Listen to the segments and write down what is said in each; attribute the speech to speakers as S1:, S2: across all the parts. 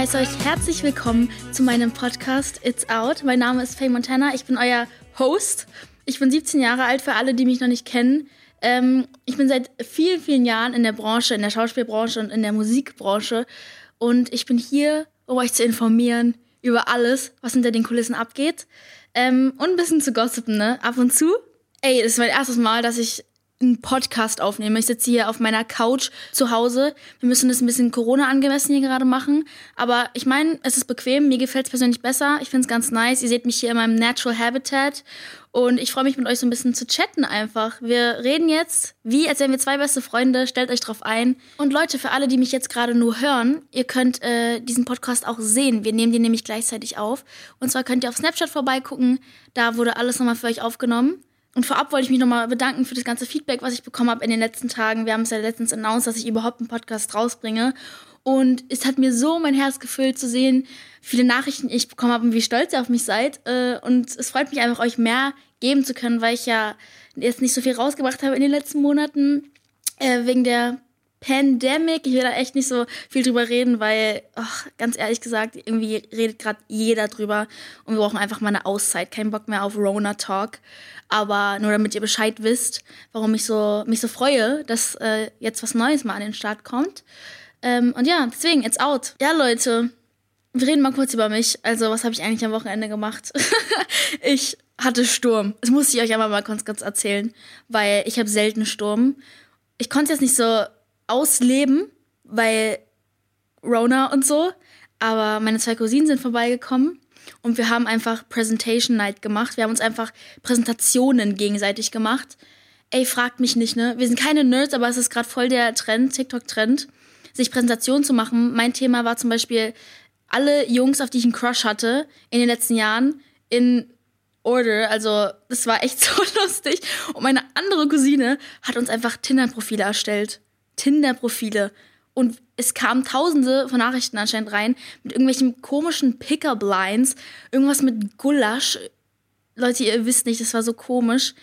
S1: heiße euch herzlich willkommen zu meinem Podcast It's Out. Mein Name ist Faye Montana, ich bin euer Host. Ich bin 17 Jahre alt, für alle, die mich noch nicht kennen. Ähm, ich bin seit vielen, vielen Jahren in der Branche, in der Schauspielbranche und in der Musikbranche. Und ich bin hier, um euch zu informieren über alles, was hinter den Kulissen abgeht. Ähm, und ein bisschen zu gossipen, ne? Ab und zu. Ey, das ist mein erstes Mal, dass ich einen Podcast aufnehme. Ich sitze hier auf meiner Couch zu Hause. Wir müssen das ein bisschen Corona angemessen hier gerade machen. Aber ich meine, es ist bequem. Mir gefällt es persönlich besser. Ich finde es ganz nice. Ihr seht mich hier in meinem Natural Habitat. Und ich freue mich mit euch so ein bisschen zu chatten einfach. Wir reden jetzt, wie als wären wir zwei beste Freunde. Stellt euch drauf ein. Und Leute, für alle, die mich jetzt gerade nur hören, ihr könnt äh, diesen Podcast auch sehen. Wir nehmen den nämlich gleichzeitig auf. Und zwar könnt ihr auf Snapchat vorbeigucken. Da wurde alles nochmal für euch aufgenommen. Und vorab wollte ich mich nochmal bedanken für das ganze Feedback, was ich bekommen habe in den letzten Tagen. Wir haben es ja letztens announced, dass ich überhaupt einen Podcast rausbringe. Und es hat mir so mein Herz gefüllt zu sehen, viele Nachrichten ich bekommen habe und wie stolz ihr auf mich seid. Äh, und es freut mich einfach, euch mehr geben zu können, weil ich ja jetzt nicht so viel rausgebracht habe in den letzten Monaten. Äh, wegen der Pandemic. Ich will da echt nicht so viel drüber reden, weil, ach, ganz ehrlich gesagt, irgendwie redet gerade jeder drüber und wir brauchen einfach mal eine Auszeit. Kein Bock mehr auf Rona Talk. Aber nur damit ihr Bescheid wisst, warum ich so, mich so freue, dass äh, jetzt was Neues mal an den Start kommt. Ähm, und ja, deswegen, it's out. Ja, Leute, wir reden mal kurz über mich. Also, was habe ich eigentlich am Wochenende gemacht? ich hatte Sturm. Das muss ich euch aber mal kurz, kurz erzählen, weil ich habe selten Sturm. Ich konnte jetzt nicht so ausleben, weil Rona und so. Aber meine zwei Cousinen sind vorbeigekommen und wir haben einfach Presentation Night gemacht. Wir haben uns einfach Präsentationen gegenseitig gemacht. Ey, fragt mich nicht, ne? Wir sind keine Nerds, aber es ist gerade voll der Trend, TikTok-Trend, sich Präsentationen zu machen. Mein Thema war zum Beispiel alle Jungs, auf die ich einen Crush hatte in den letzten Jahren, in Order. Also, das war echt so lustig. Und meine andere Cousine hat uns einfach Tinder-Profile erstellt. Tinder-Profile. Und es kamen tausende von Nachrichten anscheinend rein mit irgendwelchen komischen Pickup-Lines, irgendwas mit Gulasch. Leute, ihr wisst nicht, das war so komisch.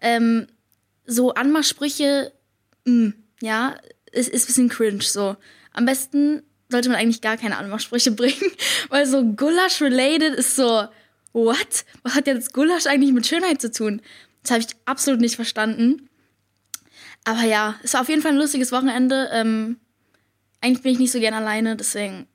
S1: Ähm, so Anmachsprüche, mh, mm, ja, es ist ein bisschen cringe so. Am besten sollte man eigentlich gar keine Anmachsprüche bringen, weil so Gulasch-related ist so, what? Was hat jetzt Gulasch eigentlich mit Schönheit zu tun? Das habe ich absolut nicht verstanden. Aber ja, es war auf jeden Fall ein lustiges Wochenende. Ähm, eigentlich bin ich nicht so gern alleine, deswegen,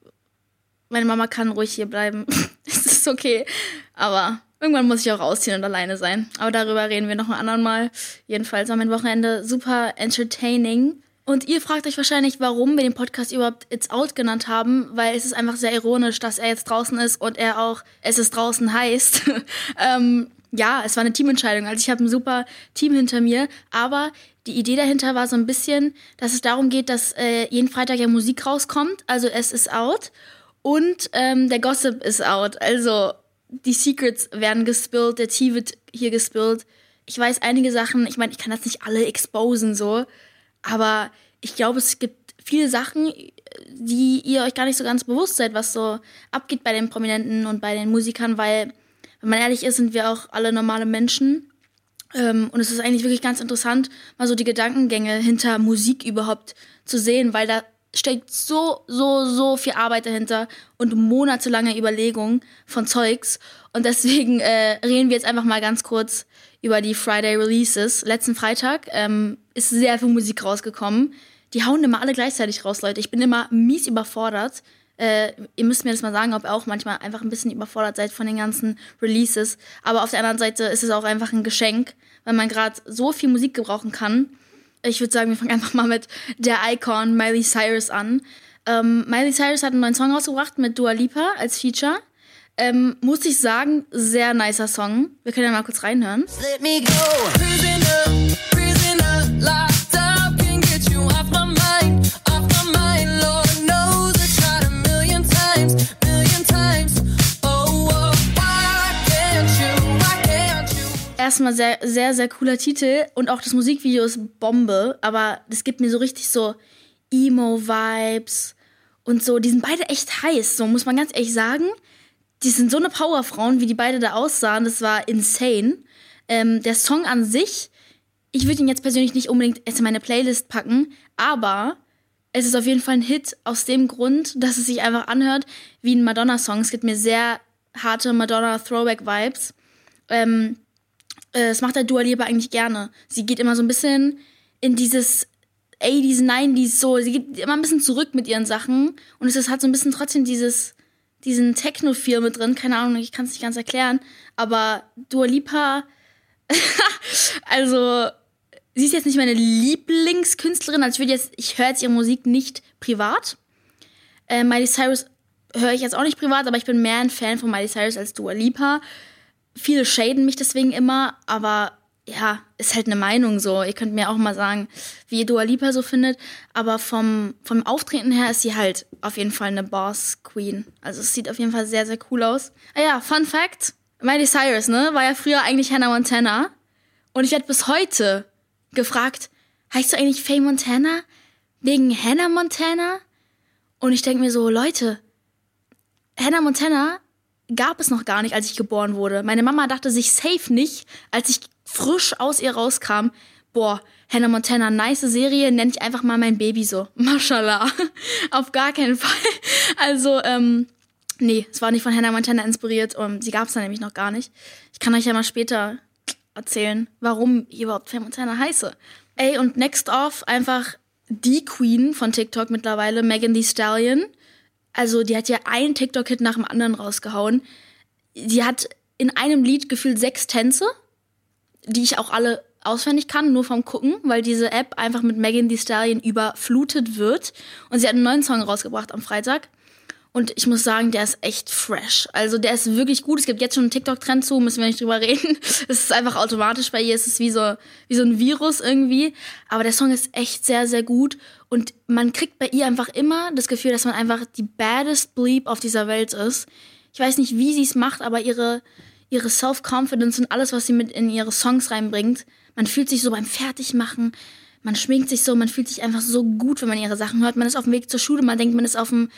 S1: meine Mama kann ruhig hier bleiben. es ist okay. Aber irgendwann muss ich auch rausziehen und alleine sein. Aber darüber reden wir noch ein anderen Mal. Jedenfalls war mein Wochenende super entertaining. Und ihr fragt euch wahrscheinlich, warum wir den Podcast überhaupt It's Out genannt haben, weil es ist einfach sehr ironisch, dass er jetzt draußen ist und er auch Es ist draußen heißt. ähm, ja, es war eine Teamentscheidung. Also ich habe ein super Team hinter mir, aber die Idee dahinter war so ein bisschen, dass es darum geht, dass äh, jeden Freitag ja Musik rauskommt, also es ist out und ähm, der Gossip ist out. Also die Secrets werden gespillt, der Tee wird hier gespillt. Ich weiß einige Sachen, ich meine, ich kann das nicht alle exposen so, aber ich glaube, es gibt viele Sachen, die ihr euch gar nicht so ganz bewusst seid, was so abgeht bei den Prominenten und bei den Musikern, weil wenn man ehrlich ist, sind wir auch alle normale Menschen. Ähm, und es ist eigentlich wirklich ganz interessant, mal so die Gedankengänge hinter Musik überhaupt zu sehen, weil da steckt so, so, so viel Arbeit dahinter und monatelange Überlegung von Zeugs. Und deswegen äh, reden wir jetzt einfach mal ganz kurz über die Friday Releases. Letzten Freitag ähm, ist sehr viel Musik rausgekommen. Die hauen immer alle gleichzeitig raus, Leute. Ich bin immer mies überfordert. Äh, ihr müsst mir das mal sagen, ob ihr auch manchmal einfach ein bisschen überfordert seid von den ganzen Releases. Aber auf der anderen Seite ist es auch einfach ein Geschenk, weil man gerade so viel Musik gebrauchen kann. Ich würde sagen, wir fangen einfach mal mit der Icon Miley Cyrus an. Ähm, Miley Cyrus hat einen neuen Song rausgebracht mit Dua Lipa als Feature. Ähm, muss ich sagen, sehr nicer Song. Wir können ja mal kurz reinhören. Let me go. Prisoner, prisoner, erstmal sehr, sehr, sehr cooler Titel und auch das Musikvideo ist Bombe, aber das gibt mir so richtig so Emo-Vibes und so. Die sind beide echt heiß, so muss man ganz ehrlich sagen. Die sind so eine Powerfrauen, wie die beide da aussahen. Das war insane. Ähm, der Song an sich, ich würde ihn jetzt persönlich nicht unbedingt in meine Playlist packen, aber es ist auf jeden Fall ein Hit aus dem Grund, dass es sich einfach anhört wie ein Madonna-Song. Es gibt mir sehr harte Madonna-Throwback-Vibes. Ähm, äh, das macht halt Dua Lipa eigentlich gerne. Sie geht immer so ein bisschen in dieses 80s, 90s, so. Sie geht immer ein bisschen zurück mit ihren Sachen. Und es ist, hat so ein bisschen trotzdem dieses, diesen Techno-Feel mit drin. Keine Ahnung, ich kann es nicht ganz erklären. Aber Dua Lipa, also, sie ist jetzt nicht meine Lieblingskünstlerin. Also ich würde jetzt, ich höre jetzt ihre Musik nicht privat. Äh, Miley Cyrus höre ich jetzt auch nicht privat, aber ich bin mehr ein Fan von Miley Cyrus als Dua Lipa. Viele shaden mich deswegen immer, aber ja, ist halt eine Meinung so. Ihr könnt mir auch mal sagen, wie ihr Dua Lipa so findet. Aber vom, vom Auftreten her ist sie halt auf jeden Fall eine Boss Queen. Also es sieht auf jeden Fall sehr, sehr cool aus. Ah ja, Fun Fact. Miley Cyrus, ne, war ja früher eigentlich Hannah Montana. Und ich werde bis heute gefragt, heißt du eigentlich Faye Montana? Wegen Hannah Montana? Und ich denke mir so, Leute, Hannah Montana gab es noch gar nicht, als ich geboren wurde. Meine Mama dachte sich safe nicht, als ich frisch aus ihr rauskam. Boah, Hannah Montana, nice Serie, nenne ich einfach mal mein Baby so. Mashallah. Auf gar keinen Fall. Also, ähm, nee, es war nicht von Hannah Montana inspiriert. Um, sie gab es da nämlich noch gar nicht. Ich kann euch ja mal später erzählen, warum ich überhaupt Faye Montana heiße. Ey, und next off einfach die Queen von TikTok mittlerweile, Megan Thee Stallion. Also, die hat ja einen TikTok-Hit nach dem anderen rausgehauen. Die hat in einem Lied gefühlt sechs Tänze die ich auch alle auswendig kann, nur vom Gucken, weil diese App einfach mit Megan Thee Stallion überflutet wird. Und sie hat einen neuen Song rausgebracht am Freitag. Und ich muss sagen, der ist echt fresh. Also der ist wirklich gut. Es gibt jetzt schon einen TikTok-Trend zu, müssen wir nicht drüber reden. Es ist einfach automatisch bei ihr. Es ist wie so, wie so ein Virus irgendwie. Aber der Song ist echt sehr, sehr gut. Und man kriegt bei ihr einfach immer das Gefühl, dass man einfach die baddest Bleep auf dieser Welt ist. Ich weiß nicht, wie sie es macht, aber ihre, ihre Self-Confidence und alles, was sie mit in ihre Songs reinbringt. Man fühlt sich so beim Fertigmachen, man schminkt sich so, man fühlt sich einfach so gut, wenn man ihre Sachen hört. Man ist auf dem Weg zur Schule, man denkt, man ist auf dem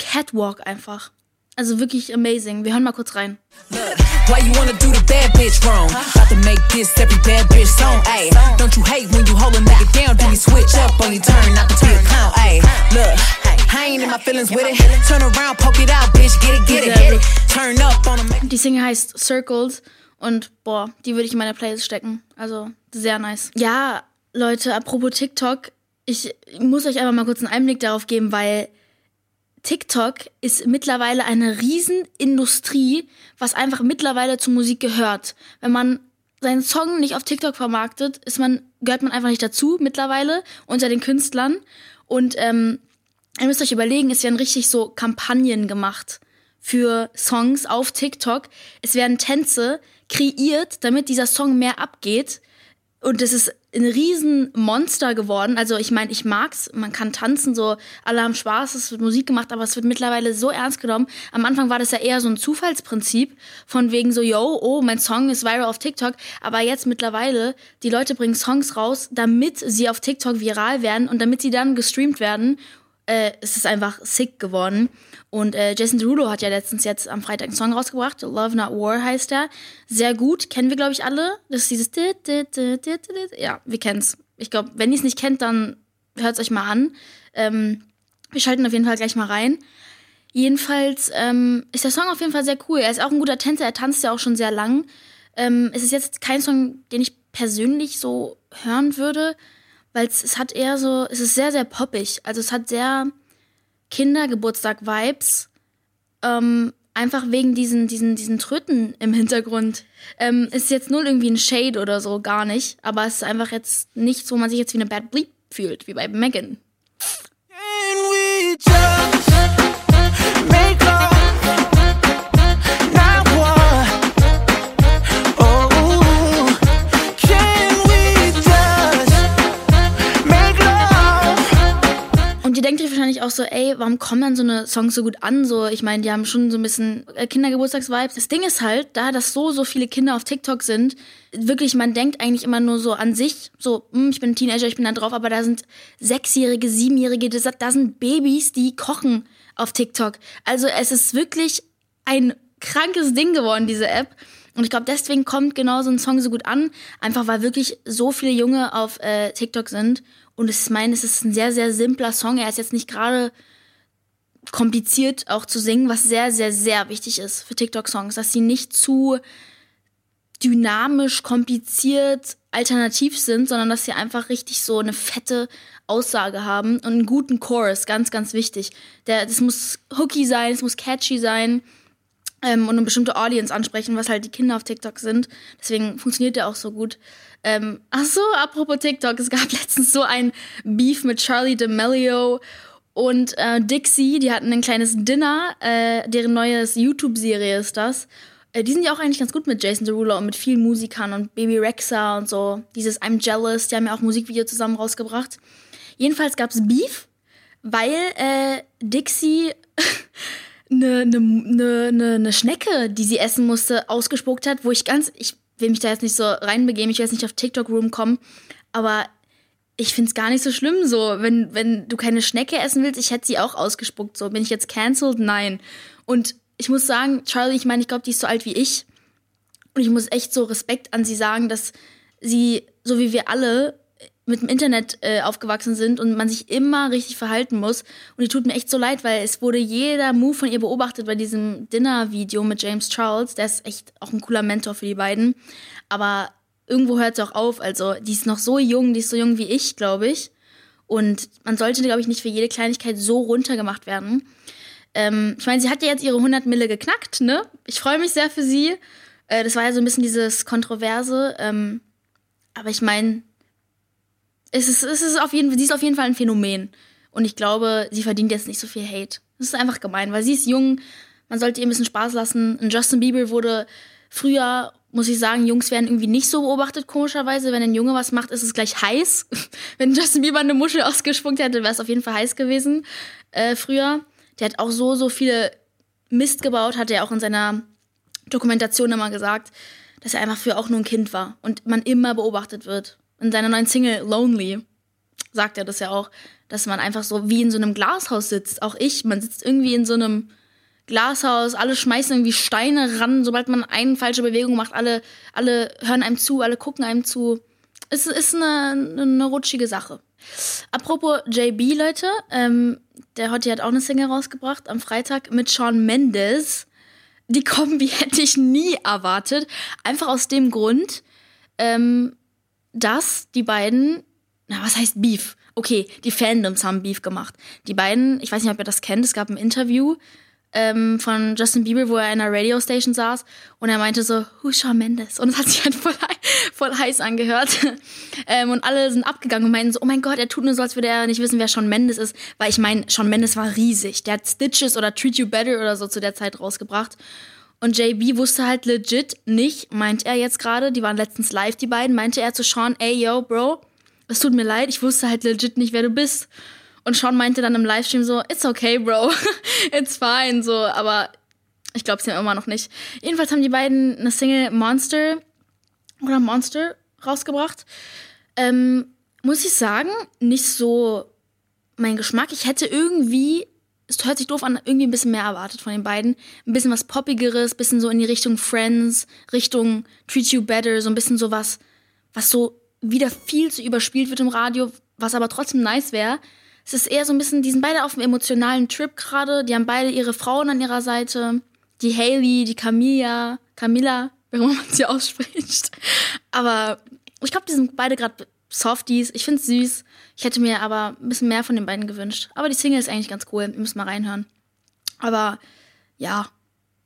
S1: Catwalk einfach. Also wirklich amazing. Wir hören mal kurz rein. Why you wanna do the bad bitch wrong? About to make this every bad bitch song, ayy. Don't you hate when you hold a nigga down? Do you switch up on your turn, not to be a clown, ayy. Look. I ain't in my feelings with it. Turn around, poke it out, bitch, get it, get it, get it. Turn up on a Die Single heißt Circles und boah, die würde ich in meine Playlist stecken. Also sehr nice. Ja, Leute, apropos TikTok, ich muss euch einfach mal kurz einen Einblick darauf geben, weil TikTok ist mittlerweile eine Riesenindustrie, was einfach mittlerweile zur Musik gehört. Wenn man seinen Song nicht auf TikTok vermarktet, ist man, gehört man einfach nicht dazu mittlerweile unter den Künstlern. Und ähm, Ihr müsst euch überlegen, es werden richtig so Kampagnen gemacht für Songs auf TikTok. Es werden Tänze kreiert, damit dieser Song mehr abgeht. Und es ist ein Riesenmonster geworden. Also ich meine, ich mag's, man kann tanzen, so alle haben Spaß, es wird Musik gemacht, aber es wird mittlerweile so ernst genommen. Am Anfang war das ja eher so ein Zufallsprinzip, von wegen so, yo, oh, mein Song ist viral auf TikTok. Aber jetzt mittlerweile, die Leute bringen Songs raus, damit sie auf TikTok viral werden und damit sie dann gestreamt werden äh, es ist einfach sick geworden. Und äh, Jason Derulo hat ja letztens jetzt am Freitag einen Song rausgebracht. Love Not War heißt er. Sehr gut, kennen wir, glaube ich, alle. Das ist dieses... Ja, wir kennen's. Ich glaube, wenn ihr es nicht kennt, dann hört es euch mal an. Ähm, wir schalten auf jeden Fall gleich mal rein. Jedenfalls ähm, ist der Song auf jeden Fall sehr cool. Er ist auch ein guter Tänzer, er tanzt ja auch schon sehr lang. Ähm, es ist jetzt kein Song, den ich persönlich so hören würde, weil es hat eher so, es ist sehr, sehr poppig. Also es hat sehr Kindergeburtstag-Vibes. Ähm, einfach wegen diesen, diesen, diesen Tröten im Hintergrund. Ähm, ist jetzt null irgendwie ein Shade oder so, gar nicht. Aber es ist einfach jetzt nichts, wo man sich jetzt wie eine Bad Bleep fühlt, wie bei Megan. Auch so, ey, warum kommen dann so eine Songs so gut an? So, ich meine, die haben schon so ein bisschen äh, Kindergeburtstagsvibes. Das Ding ist halt, da das so, so viele Kinder auf TikTok sind, wirklich, man denkt eigentlich immer nur so an sich, so, hm, ich bin ein Teenager, ich bin da drauf, aber da sind Sechsjährige, Siebenjährige, da sind Babys, die kochen auf TikTok. Also es ist wirklich ein krankes Ding geworden, diese App. Und ich glaube, deswegen kommt genau so ein Song so gut an, einfach weil wirklich so viele Junge auf äh, TikTok sind Und ich meine, es ist ein sehr, sehr simpler Song. Er ist jetzt nicht gerade kompliziert auch zu singen, was sehr, sehr, sehr wichtig ist für TikTok-Songs, dass sie nicht zu dynamisch, kompliziert, alternativ sind, sondern dass sie einfach richtig so eine fette Aussage haben und einen guten Chorus, ganz, ganz wichtig. Der, das muss hooky sein, es muss catchy sein ähm, und eine bestimmte Audience ansprechen, was halt die Kinder auf TikTok sind. Deswegen funktioniert der auch so gut. Ähm, ach so, apropos TikTok, es gab letztens so ein Beef mit Charlie D'Amelio und äh, Dixie, die hatten ein kleines Dinner, äh, deren neues YouTube-Serie ist das. Äh, die sind ja auch eigentlich ganz gut mit Jason Derulo und mit vielen Musikern und Baby Rexa und so. Dieses I'm Jealous, die haben ja auch Musikvideo zusammen rausgebracht. Jedenfalls gab es Beef, weil äh, Dixie eine ne, ne, ne, ne Schnecke, die sie essen musste, ausgespuckt hat, wo ich ganz, ich will mich da jetzt nicht so reinbegeben, ich will jetzt nicht auf TikTok Room kommen, aber ich find's gar nicht so schlimm so, wenn, wenn du keine Schnecke essen willst, ich hätte sie auch ausgespuckt, so. Bin ich jetzt cancelled? Nein. Und ich muss sagen, Charlie, ich meine, ich glaube, die ist so alt wie ich. Und ich muss echt so Respekt an sie sagen, dass sie, so wie wir alle, mit dem Internet äh, aufgewachsen sind und man sich immer richtig verhalten muss. Und die tut mir echt so leid, weil es wurde jeder Move von ihr beobachtet bei diesem Dinner-Video mit James Charles. Der ist echt auch ein cooler Mentor für die beiden. Aber irgendwo hört es auch auf. Also, die ist noch so jung, die ist so jung wie ich, glaube ich. Und man sollte, glaube ich, nicht für jede Kleinigkeit so runtergemacht werden. Ähm, ich meine, sie hat ja jetzt ihre 100 Mille geknackt, ne? Ich freue mich sehr für sie. Äh, das war ja so ein bisschen dieses Kontroverse. Ähm, aber ich meine, es ist, es ist auf jeden, sie ist auf jeden Fall ein Phänomen. Und ich glaube, sie verdient jetzt nicht so viel Hate. Das ist einfach gemein, weil sie ist jung. Man sollte ihr ein bisschen Spaß lassen. Und Justin Bieber wurde früher muss ich sagen, Jungs werden irgendwie nicht so beobachtet, komischerweise. Wenn ein Junge was macht, ist es gleich heiß. Wenn Justin Bieber eine Muschel ausgespuckt hätte, wäre es auf jeden Fall heiß gewesen äh, früher. Der hat auch so, so viele Mist gebaut, hat er auch in seiner Dokumentation immer gesagt, dass er einfach für auch nur ein Kind war und man immer beobachtet wird. In seiner neuen Single Lonely sagt er das ja auch, dass man einfach so wie in so einem Glashaus sitzt. Auch ich, man sitzt irgendwie in so einem Glashaus, alle schmeißen irgendwie Steine ran, sobald man eine falsche Bewegung macht, alle, alle hören einem zu, alle gucken einem zu. Es ist eine, eine rutschige Sache. Apropos JB, Leute, ähm, der Hottie hat auch eine Single rausgebracht am Freitag mit Sean Mendes. Die Kombi hätte ich nie erwartet. Einfach aus dem Grund, ähm, dass die beiden, na, was heißt Beef? Okay, die Fandoms haben Beef gemacht. Die beiden, ich weiß nicht, ob ihr das kennt, es gab ein Interview ähm, von Justin Bieber, wo er in einer Radiostation saß und er meinte so, who's Shawn Mendes? Und es hat sich halt voll, voll heiß angehört. ähm, und alle sind abgegangen und meinten so, oh mein Gott, er tut nur so, als würde er nicht wissen, wer Shawn Mendes ist. Weil ich meine, Shawn Mendes war riesig. Der hat Stitches oder Treat You Better oder so zu der Zeit rausgebracht. Und JB wusste halt legit nicht, meint er jetzt gerade, die waren letztens live, die beiden, meinte er zu Sean, ey, yo, Bro, es tut mir leid, ich wusste halt legit nicht, wer du bist. Und Sean meinte dann im Livestream so, it's okay, bro, it's fine, so, aber ich glaube es ja immer noch nicht. Jedenfalls haben die beiden eine Single Monster oder Monster rausgebracht. Ähm, muss ich sagen, nicht so mein Geschmack. Ich hätte irgendwie, es hört sich doof an, irgendwie ein bisschen mehr erwartet von den beiden. Ein bisschen was Poppigeres, bisschen so in die Richtung Friends, Richtung Treat You Better, so ein bisschen sowas, was so wieder viel zu überspielt wird im Radio, was aber trotzdem nice wäre. Es ist eher so ein bisschen, die sind beide auf einem emotionalen Trip gerade. Die haben beide ihre Frauen an ihrer Seite. Die Haley, die Camilla, Camilla, wie man sie ausspricht. Aber ich glaube, die sind beide gerade Softies. Ich finde es süß. Ich hätte mir aber ein bisschen mehr von den beiden gewünscht. Aber die Single ist eigentlich ganz cool. Ihr müsst mal reinhören. Aber ja,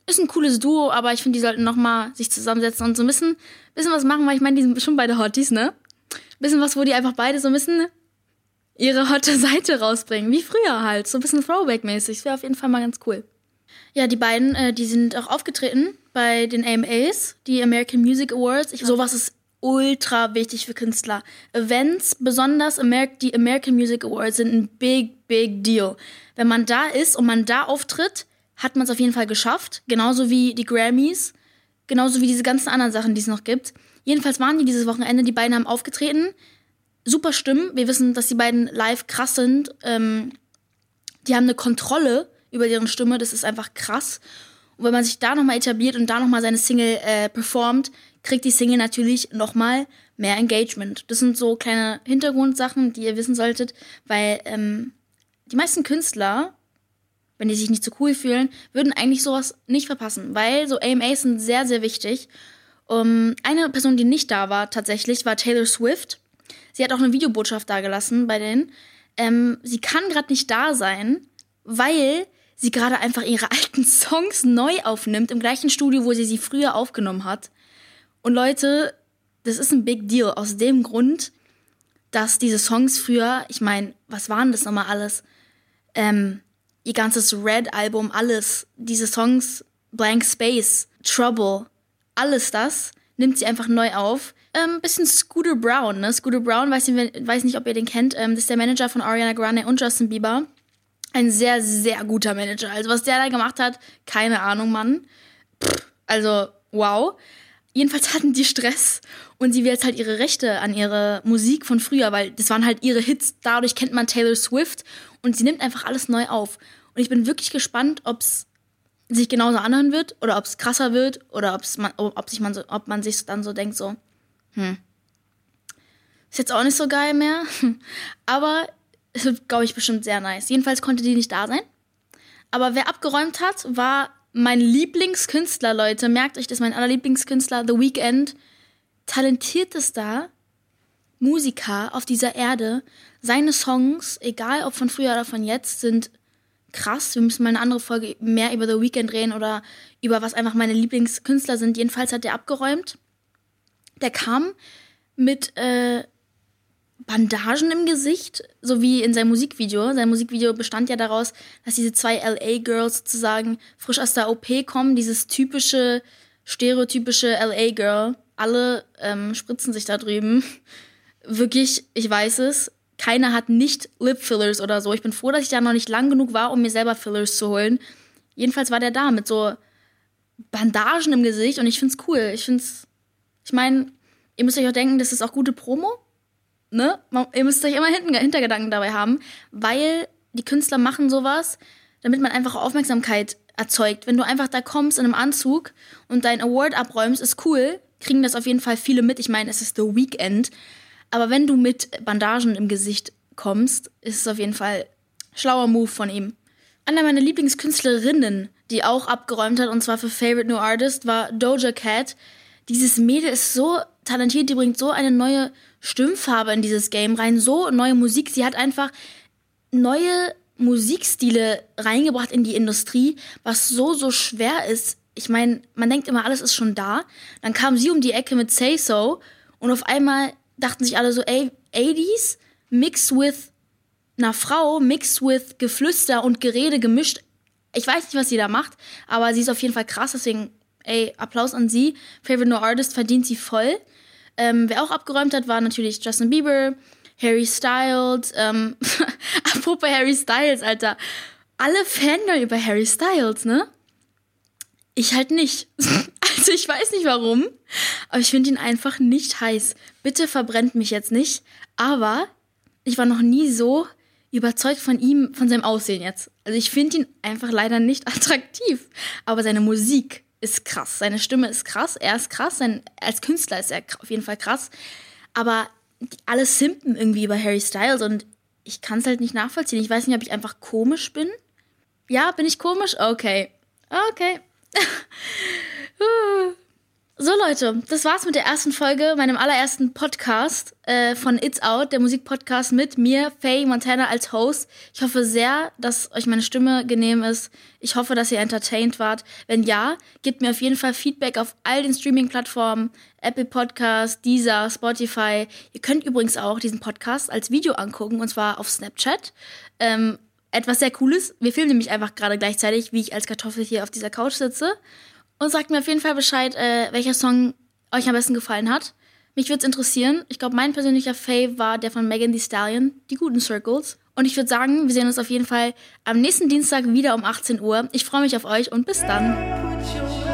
S1: ist ein cooles Duo, aber ich finde, die sollten noch mal sich zusammensetzen und so ein bisschen, bisschen was machen, weil ich meine, die sind schon beide Hotties, ne? Ein bisschen was, wo die einfach beide so ein bisschen ihre hotte Seite rausbringen, wie früher halt, so ein bisschen Throwback-mäßig. Das wäre auf jeden Fall mal ganz cool. Ja, die beiden, äh, die sind auch aufgetreten bei den AMAs, die American Music Awards. Ich, sowas ist ultra wichtig für Künstler. Events, besonders die American Music Awards, sind ein big, big deal. Wenn man da ist und man da auftritt, hat man es auf jeden Fall geschafft. Genauso wie die Grammys, genauso wie diese ganzen anderen Sachen, die es noch gibt. Jedenfalls waren die dieses Wochenende, die beiden haben aufgetreten super Stimmen. Wir wissen, dass die beiden live krass sind. Ähm, die haben eine Kontrolle über deren Stimme, das ist einfach krass. Und wenn man sich da nochmal etabliert und da nochmal seine Single äh, performt, kriegt die Single natürlich nochmal mehr Engagement. Das sind so kleine Hintergrundsachen, die ihr wissen solltet, weil ähm, die meisten Künstler, wenn die sich nicht so cool fühlen, würden eigentlich sowas nicht verpassen, weil so AMAs sind sehr, sehr wichtig. Um, eine Person, die nicht da war, tatsächlich, war Taylor Swift. Sie hat auch eine Videobotschaft dagelassen bei denen. Ähm, sie kann gerade nicht da sein, weil sie gerade einfach ihre alten Songs neu aufnimmt, im gleichen Studio, wo sie sie früher aufgenommen hat. Und Leute, das ist ein Big Deal aus dem Grund, dass diese Songs früher, ich meine, was waren das nochmal alles? Ähm, ihr ganzes Red-Album, alles, diese Songs, Blank Space, Trouble, alles das nimmt sie einfach neu auf. Ähm, bisschen Scooter Brown, ne? Scooter Brown, weiß nicht, weiß nicht ob ihr den kennt, ähm, das ist der Manager von Ariana Grande und Justin Bieber. Ein sehr, sehr guter Manager. Also, was der da gemacht hat, keine Ahnung, Mann. Pff, also, wow. Jedenfalls hatten die Stress und sie will jetzt halt ihre Rechte an ihre Musik von früher, weil das waren halt ihre Hits. Dadurch kennt man Taylor Swift und sie nimmt einfach alles neu auf. Und ich bin wirklich gespannt, ob es sich genauso anhören wird oder ob es krasser wird oder man, ob, sich man so, ob man sich dann so denkt, so, hm, ist jetzt auch nicht so geil mehr. Aber es wird, glaube ich, bestimmt sehr nice. Jedenfalls konnte die nicht da sein. Aber wer abgeräumt hat, war mein Lieblingskünstler, Leute, merkt euch das, mein allerlieblingskünstler, The Weeknd, talentiertester Musiker auf dieser Erde. Seine Songs, egal ob von früher oder von jetzt, sind krass. Wir müssen mal eine andere Folge mehr über The Weeknd reden oder über was einfach meine Lieblingskünstler sind. Jedenfalls hat der abgeräumt. Der kam mit äh, Bandagen im Gesicht, so wie in seinem Musikvideo. Sein Musikvideo bestand ja daraus, dass diese zwei LA-Girls sozusagen frisch aus der OP kommen, dieses typische, stereotypische LA-Girl. Alle ähm, spritzen sich da drüben. Wirklich, ich weiß es. Keiner hat nicht Lip-Fillers oder so. Ich bin froh, dass ich da noch nicht lang genug war, um mir selber Fillers zu holen. Jedenfalls war der da mit so Bandagen im Gesicht und ich find's cool. Ich find's, ich meine, ihr müsst euch auch denken, das ist auch gute Promo ne? Ihr müsst euch immer hinten, Hintergedanken dabei haben, weil die Künstler machen sowas, damit man einfach Aufmerksamkeit erzeugt. Wenn du einfach da kommst in einem Anzug und dein Award abräumst, ist cool, kriegen das auf jeden Fall viele mit. Ich meine, es ist The Weekend. Aber wenn du mit Bandagen im Gesicht kommst, ist es auf jeden Fall schlauer Move von ihm. Einer meiner Lieblingskünstlerinnen, die auch abgeräumt hat, und zwar für Favorite New Artist, war Doja Cat. Dieses Mädel ist so talentiert, die bringt so eine neue Stimmfarbe in dieses Game rein, so neue Musik. Sie hat einfach neue Musikstile reingebracht in die Industrie, was so, so schwer ist. Ich meine, man denkt immer, alles ist schon da. Dann kam sie um die Ecke mit Say So und auf einmal dachten sich alle so, ey, 80s mixed with einer Frau, mixed with Geflüster und Gerede gemischt. Ich weiß nicht, was sie da macht, aber sie ist auf jeden Fall krass, deswegen, ey, Applaus an sie. Favorite No Artist verdient sie voll. Ähm, wer auch abgeräumt hat, war natürlich Justin Bieber, Harry Styles. Ähm, apropos Harry Styles, Alter. Alle Fangirl über Harry Styles, ne? Ich halt nicht. also ich weiß nicht warum, aber ich finde ihn einfach nicht heiß. Bitte verbrennt mich jetzt nicht. Aber ich war noch nie so überzeugt von ihm, von seinem Aussehen jetzt. Also ich finde ihn einfach leider nicht attraktiv. Aber seine Musik ist krass. Seine Stimme ist krass, er ist krass, sein, als Künstler ist er auf jeden Fall krass. Aber die, alle simpen irgendwie über Harry Styles und ich kann es halt nicht nachvollziehen. Ich weiß nicht, ob ich einfach komisch bin. Ja, bin ich komisch? Okay. Okay. So Leute, das war's mit der ersten Folge, meinem allerersten Podcast äh, von It's Out, der Musikpodcast mit mir, Faye Montana als Host. Ich hoffe sehr, dass euch meine Stimme genehm ist. Ich hoffe, dass ihr entertained wart. Wenn ja, gebt mir auf jeden Fall Feedback auf all den Streaming-Plattformen, Apple Podcast, Deezer, Spotify. Ihr könnt übrigens auch diesen Podcast als Video angucken und zwar auf Snapchat. Ähm, etwas sehr Cooles. Wir filmen nämlich einfach gerade gleichzeitig, wie ich als Kartoffel hier auf dieser Couch sitze und sagt mir auf jeden Fall Bescheid, äh, welcher Song euch am besten gefallen hat. Mich würde es interessieren. Ich glaube, mein persönlicher Fave war der von Megan Thee Stallion, die guten Circles. Und ich würde sagen, wir sehen uns auf jeden Fall am nächsten Dienstag wieder um 18 Uhr. Ich freue mich auf euch und bis dann.